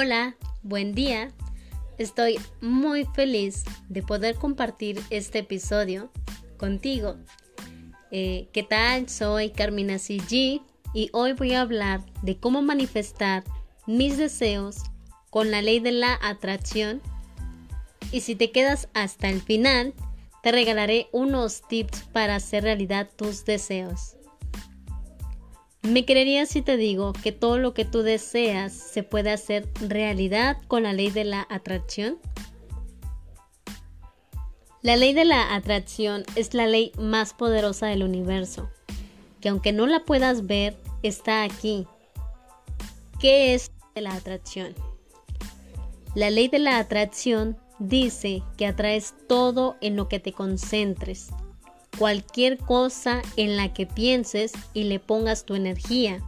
Hola, buen día. Estoy muy feliz de poder compartir este episodio contigo. Eh, ¿Qué tal? Soy Carmina CG y hoy voy a hablar de cómo manifestar mis deseos con la ley de la atracción. Y si te quedas hasta el final, te regalaré unos tips para hacer realidad tus deseos. ¿Me creerías si te digo que todo lo que tú deseas se puede hacer realidad con la ley de la atracción? La ley de la atracción es la ley más poderosa del universo, que aunque no la puedas ver, está aquí. ¿Qué es la atracción? La ley de la atracción dice que atraes todo en lo que te concentres, cualquier cosa en la que pienses y le pongas tu energía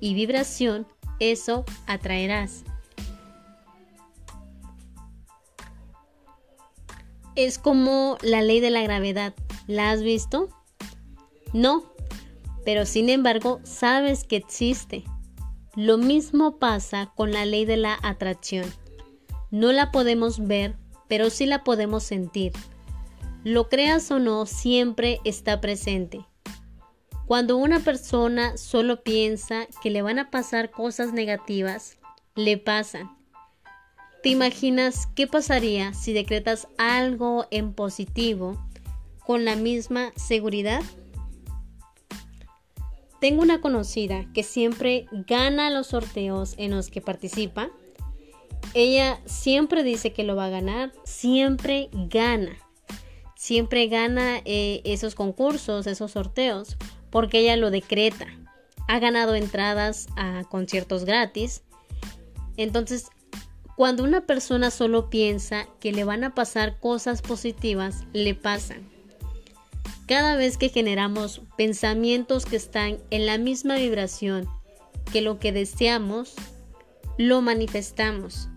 y vibración, eso atraerás. Es como la ley de la gravedad. ¿La has visto? No, pero sin embargo sabes que existe. Lo mismo pasa con la ley de la atracción. No la podemos ver, pero sí la podemos sentir. Lo creas o no, siempre está presente. Cuando una persona solo piensa que le van a pasar cosas negativas, le pasan. ¿Te imaginas qué pasaría si decretas algo en positivo con la misma seguridad? Tengo una conocida que siempre gana los sorteos en los que participa. Ella siempre dice que lo va a ganar, siempre gana siempre gana eh, esos concursos, esos sorteos, porque ella lo decreta. Ha ganado entradas a conciertos gratis. Entonces, cuando una persona solo piensa que le van a pasar cosas positivas, le pasan. Cada vez que generamos pensamientos que están en la misma vibración que lo que deseamos, lo manifestamos.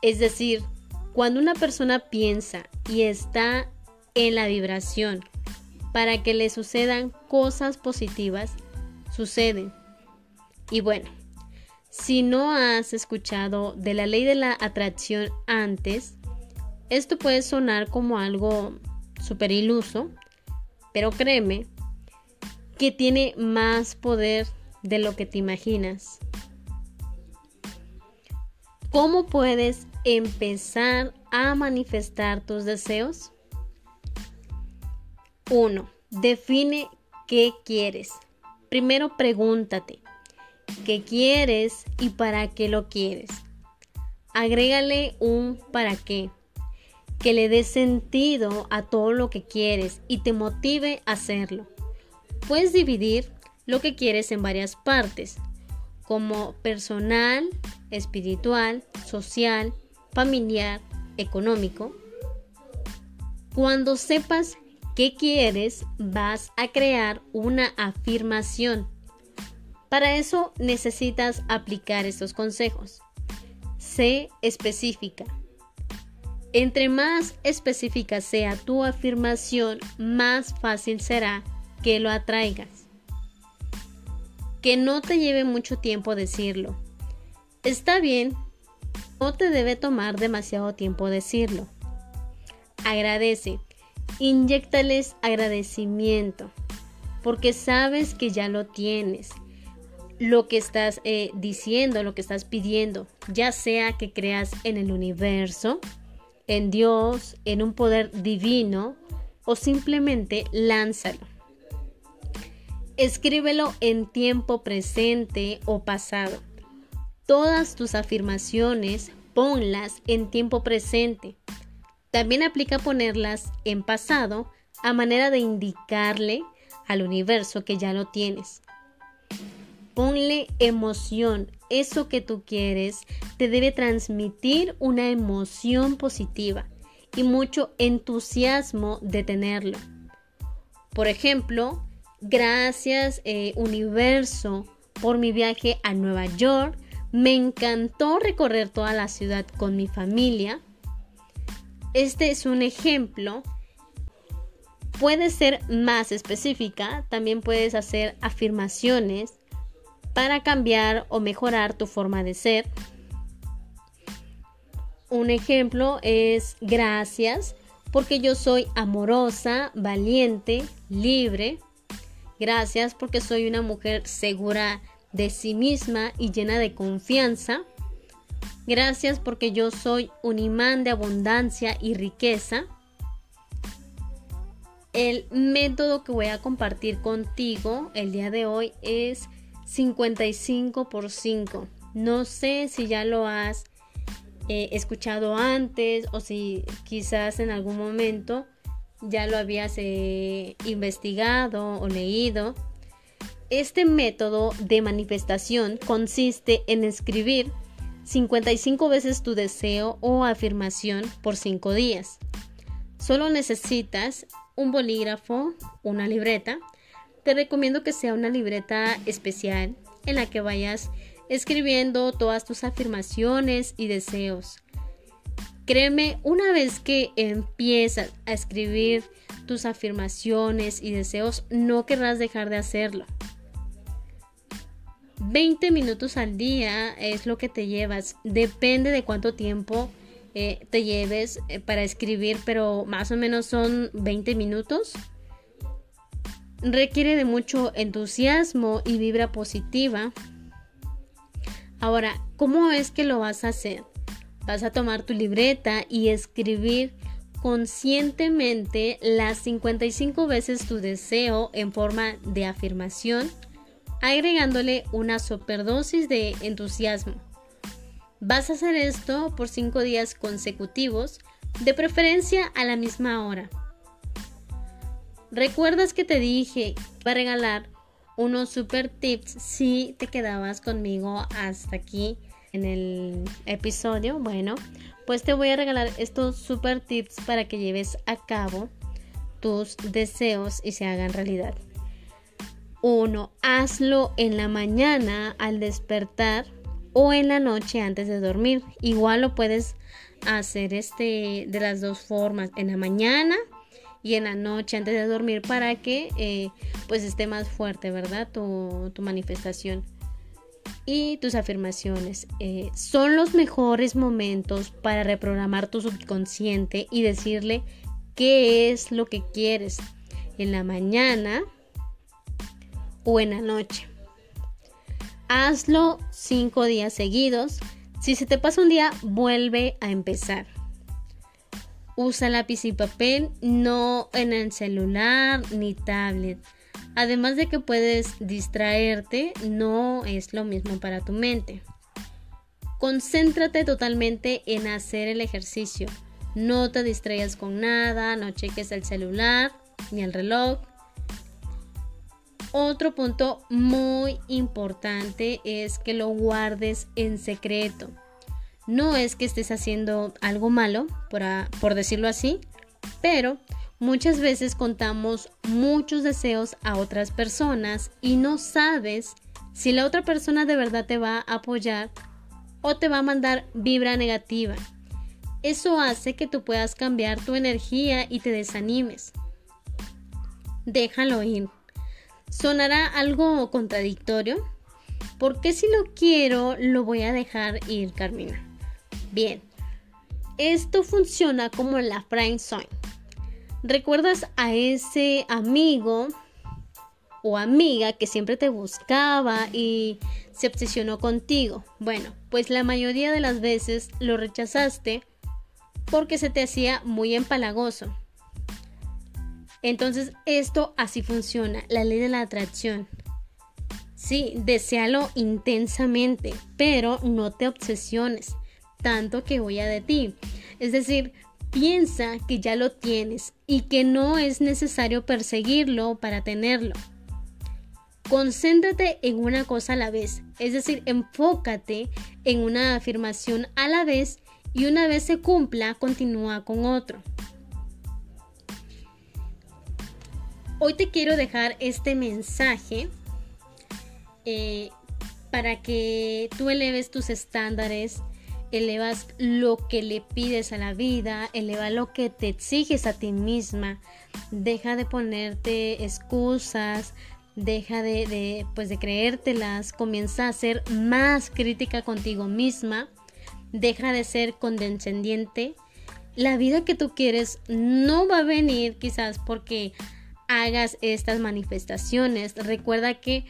Es decir, cuando una persona piensa y está en la vibración para que le sucedan cosas positivas, suceden. Y bueno, si no has escuchado de la ley de la atracción antes, esto puede sonar como algo súper iluso, pero créeme que tiene más poder de lo que te imaginas. ¿Cómo puedes empezar a manifestar tus deseos? 1. Define qué quieres. Primero pregúntate, ¿qué quieres y para qué lo quieres? Agrégale un para qué, que le dé sentido a todo lo que quieres y te motive a hacerlo. Puedes dividir lo que quieres en varias partes, como personal, espiritual, social, familiar, económico. Cuando sepas qué quieres, vas a crear una afirmación. Para eso necesitas aplicar estos consejos. Sé específica. Entre más específica sea tu afirmación, más fácil será que lo atraigas. Que no te lleve mucho tiempo decirlo. Está bien no te debe tomar demasiado tiempo decirlo. Agradece. Inyectales agradecimiento. Porque sabes que ya lo tienes. Lo que estás eh, diciendo, lo que estás pidiendo, ya sea que creas en el universo, en Dios, en un poder divino o simplemente lánzalo. Escríbelo en tiempo presente o pasado. Todas tus afirmaciones ponlas en tiempo presente. También aplica ponerlas en pasado a manera de indicarle al universo que ya lo tienes. Ponle emoción. Eso que tú quieres te debe transmitir una emoción positiva y mucho entusiasmo de tenerlo. Por ejemplo, gracias eh, universo por mi viaje a Nueva York me encantó recorrer toda la ciudad con mi familia. Este es un ejemplo. Puede ser más específica, también puedes hacer afirmaciones para cambiar o mejorar tu forma de ser. Un ejemplo es gracias porque yo soy amorosa, valiente, libre. Gracias porque soy una mujer segura de sí misma y llena de confianza. Gracias porque yo soy un imán de abundancia y riqueza. El método que voy a compartir contigo el día de hoy es 55 por 5. No sé si ya lo has eh, escuchado antes o si quizás en algún momento ya lo habías eh, investigado o leído. Este método de manifestación consiste en escribir 55 veces tu deseo o afirmación por 5 días. Solo necesitas un bolígrafo, una libreta. Te recomiendo que sea una libreta especial en la que vayas escribiendo todas tus afirmaciones y deseos. Créeme, una vez que empiezas a escribir tus afirmaciones y deseos, no querrás dejar de hacerlo. 20 minutos al día es lo que te llevas. Depende de cuánto tiempo eh, te lleves eh, para escribir, pero más o menos son 20 minutos. Requiere de mucho entusiasmo y vibra positiva. Ahora, ¿cómo es que lo vas a hacer? Vas a tomar tu libreta y escribir conscientemente las 55 veces tu deseo en forma de afirmación, agregándole una superdosis de entusiasmo. Vas a hacer esto por 5 días consecutivos, de preferencia a la misma hora. ¿Recuerdas que te dije para regalar unos super tips si te quedabas conmigo hasta aquí en el episodio? Bueno, pues te voy a regalar estos super tips para que lleves a cabo tus deseos y se hagan realidad. Uno, hazlo en la mañana al despertar o en la noche antes de dormir. Igual lo puedes hacer este de las dos formas, en la mañana y en la noche antes de dormir para que eh, pues esté más fuerte, ¿verdad? Tu, manifestación y tus afirmaciones. Eh, son los mejores momentos para reprogramar tu subconsciente y decirle qué es lo que quieres en la mañana o noche. Hazlo cinco días seguidos. Si se te pasa un día, vuelve a empezar. Usa lápiz y papel, no en el celular ni tablet. Además de que puedes distraerte, no es lo mismo para tu mente. Concéntrate totalmente en hacer el ejercicio. No te distraigas con nada, no cheques el celular ni el reloj. Otro punto muy importante es que lo guardes en secreto. No es que estés haciendo algo malo, por, decirlo así, pero muchas veces contamos muchos deseos a otras personas y no sabes si la otra persona de verdad te va a apoyar o te va a mandar vibra negativa. Eso hace que tú puedas cambiar tu energía y te desanimes. Déjalo ir. Sonará algo contradictorio. porque si lo quiero lo voy a dejar ir, Carmina? Bien, esto funciona como la friend zone. ¿Recuerdas a ese amigo o amiga que siempre te buscaba y se obsesionó contigo? Bueno, pues la mayoría de las veces lo rechazaste porque se te hacía muy empalagoso. Entonces, esto así funciona, la ley de la atracción. Sí, deséalo intensamente, pero no te obsesiones tanto que voy a de ti. Es decir, piensa que ya lo tienes y que no es necesario perseguirlo para tenerlo. Concéntrate en una cosa a la vez, es decir, enfócate en una afirmación a la vez y una vez se cumpla, continúa con otro. Hoy te quiero dejar este mensaje eh, para que tú eleves tus estándares, elevas lo que le pides a la vida, eleva lo que te exiges a ti misma, deja de ponerte excusas, deja de, pues de creértelas, comienza a ser más crítica contigo misma, deja de ser condescendiente. La vida que tú quieres no va a venir quizás porque hagas estas manifestaciones. Recuerda que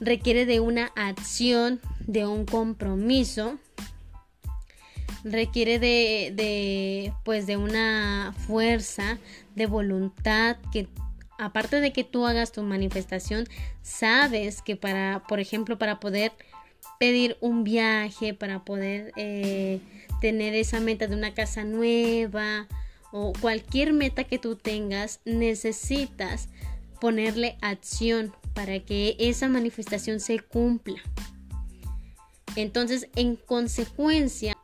requiere de una acción, de un compromiso, requiere de, de, pues de una fuerza, de voluntad que aparte de que tú hagas tu manifestación, sabes que para, por ejemplo, para poder pedir un viaje, para poder eh, tener esa meta de una casa nueva o cualquier meta que tú tengas, necesitas ponerle acción para que esa manifestación se cumpla. Entonces, en consecuencia,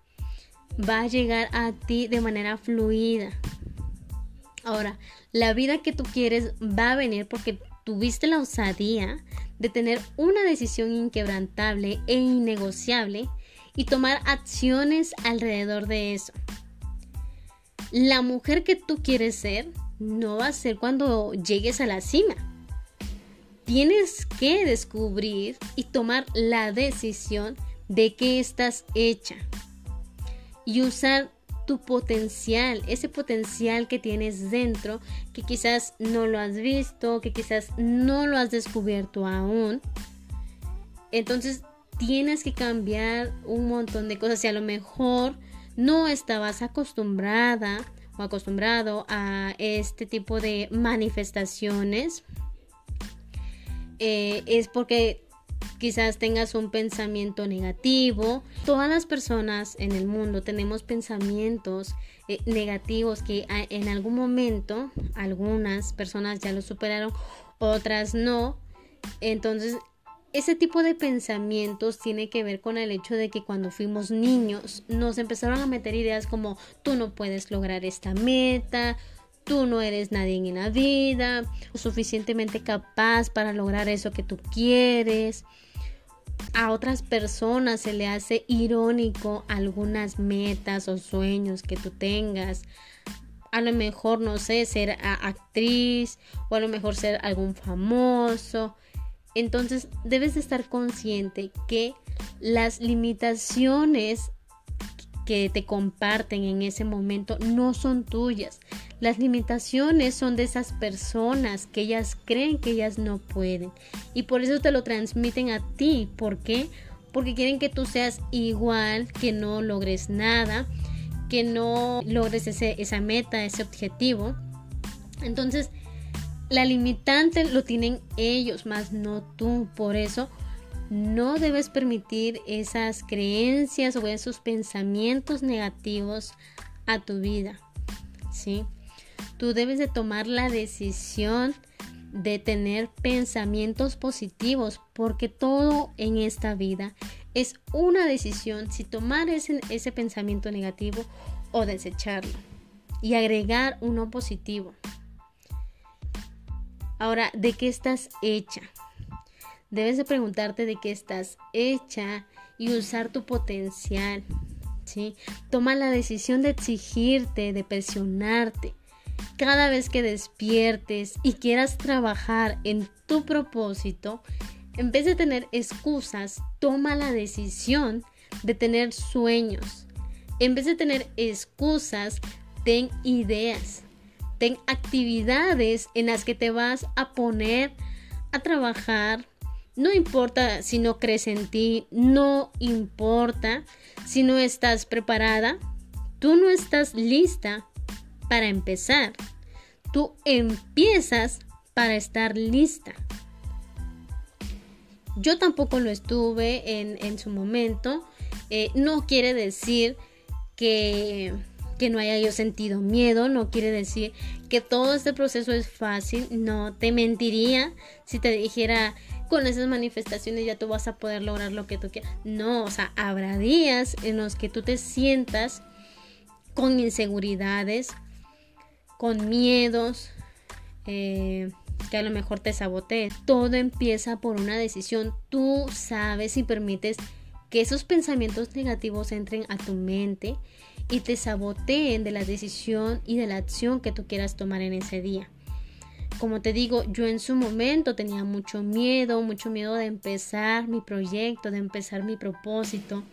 va a llegar a ti de manera fluida. Ahora, la vida que tú quieres va a venir porque tuviste la osadía de tener una decisión inquebrantable e innegociable y tomar acciones alrededor de eso. La mujer que tú quieres ser no va a ser cuando llegues a la cima. Tienes que descubrir y tomar la decisión de qué estás hecha y usar tu potencial, ese potencial que tienes dentro, que quizás no lo has visto, que quizás no lo has descubierto aún. Entonces tienes que cambiar un montón de cosas. Si a lo mejor no estabas acostumbrada o acostumbrado a este tipo de manifestaciones, eh, es porque quizás tengas un pensamiento negativo. Todas las personas en el mundo tenemos pensamientos eh, negativos que en algún momento algunas personas ya lo superaron, otras no. Entonces, ese tipo de pensamientos tiene que ver con el hecho de que cuando fuimos niños nos empezaron a meter ideas como tú no puedes lograr esta meta, tú no eres nadie en la vida, suficientemente capaz para lograr eso que tú quieres a otras personas se le hace irónico algunas metas o sueños que tú tengas. A lo mejor, no sé, ser actriz o a lo mejor ser algún famoso. Entonces debes de estar consciente que las limitaciones que te comparten en ese momento no son tuyas. Las limitaciones son de esas personas que ellas creen que ellas no pueden. Y por eso te lo transmiten a ti. ¿Por qué? Porque quieren que tú seas igual, que no logres nada, que no logres ese, esa meta, ese objetivo. Entonces, la limitante lo tienen ellos, más no tú. Por eso no debes permitir esas creencias o esos pensamientos negativos a tu vida. ¿sí? Tú debes de tomar la decisión de tener pensamientos positivos porque todo en esta vida es una decisión si tomar ese, ese pensamiento negativo o desecharlo y agregar uno positivo. Ahora, ¿de qué estás hecha? Debes de preguntarte de qué estás hecha y usar tu potencial. ¿sí? Toma la decisión de exigirte, de presionarte. Cada vez que despiertes y quieras trabajar en tu propósito, en vez de tener excusas, toma la decisión de tener sueños. En vez de tener excusas, ten ideas. Ten actividades en las que te vas a poner a trabajar, no importa si no crees en ti, no importa si no estás preparada, tú no estás lista para empezar. Tú empiezas para estar lista. Yo tampoco lo estuve en, su momento. Eh, no quiere decir que, que no haya yo sentido miedo, no quiere decir que todo este proceso es fácil. No te mentiría si te dijera con esas manifestaciones ya tú vas a poder lograr lo que tú quieras. No, o sea, habrá días en los que tú te sientas con inseguridades, con miedos, eh, que a lo mejor te sabotee. Todo empieza por una decisión. Tú sabes y permites que esos pensamientos negativos entren a tu mente y te saboteen de la decisión y de la acción que tú quieras tomar en ese día. Como te digo, yo en su momento tenía mucho miedo, mucho miedo de empezar mi proyecto, de empezar mi propósito,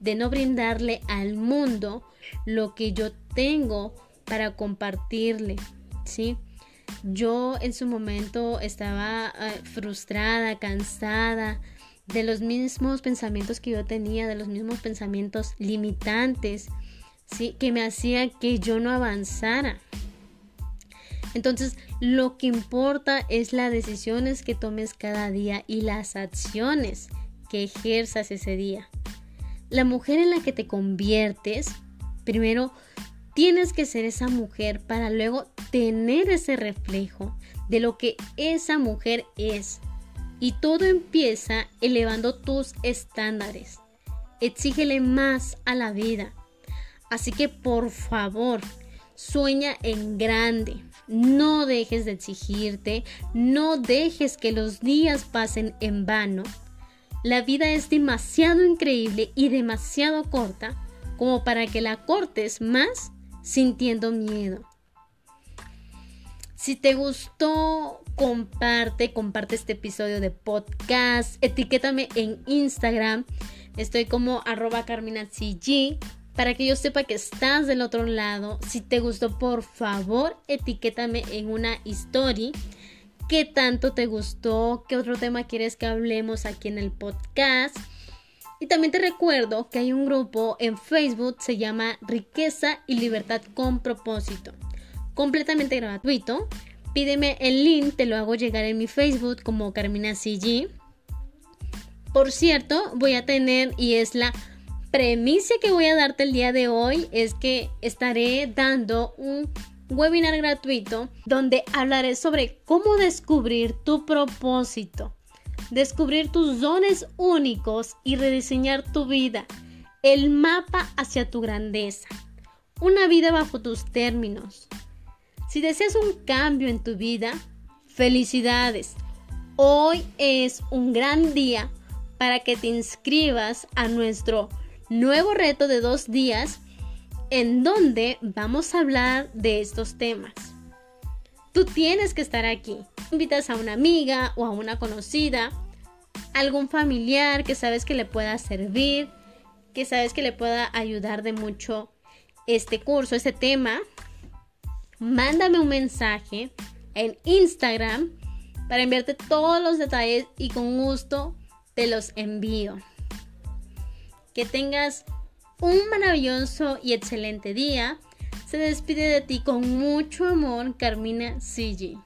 de no brindarle al mundo lo que yo tengo para compartirle, ¿sí? Yo en su momento estaba eh, frustrada, cansada de los mismos pensamientos que yo tenía, de los mismos pensamientos limitantes, ¿sí? Que me hacían que yo no avanzara. Entonces, lo que importa es las decisiones que tomes cada día y las acciones que ejerzas ese día. La mujer en la que te conviertes, primero tienes que ser esa mujer para luego tener ese reflejo de lo que esa mujer es. Y todo empieza elevando tus estándares. Exígele más a la vida. Así que por favor, sueña en grande. No dejes de exigirte, no dejes que los días pasen en vano. La vida es demasiado increíble y demasiado corta como para que la cortes más sintiendo miedo. Si te gustó, comparte, comparte este episodio de podcast, etiquétame en Instagram, estoy como arroba carminacg para que yo sepa que estás del otro lado. Si te gustó, por favor, etiquétame en una story. ¿Qué tanto te gustó? ¿Qué otro tema quieres que hablemos aquí en el podcast? Y también te recuerdo que hay un grupo en Facebook, se llama Riqueza y Libertad con propósito. Completamente gratuito. Pídeme el link, te lo hago llegar en mi Facebook como Carmina CG. Por cierto, voy a tener y es la premisa que voy a darte el día de hoy es que estaré dando un webinar gratuito donde hablaré sobre cómo descubrir tu propósito, descubrir tus dones únicos y rediseñar tu vida, el mapa hacia tu grandeza, una vida bajo tus términos. Si deseas un cambio en tu vida, felicidades. Hoy es un gran día para que te inscribas a nuestro nuevo reto de dos días en donde vamos a hablar de estos temas. Tú tienes que estar aquí. Invitas a una amiga o a una conocida, algún familiar que sabes que le pueda servir, que sabes que le pueda ayudar de mucho este curso, este tema. Mándame un mensaje en Instagram para enviarte todos los detalles y con gusto te los envío. Que tengas un maravilloso y excelente día. Se despide de ti con mucho amor Carmina Sigi.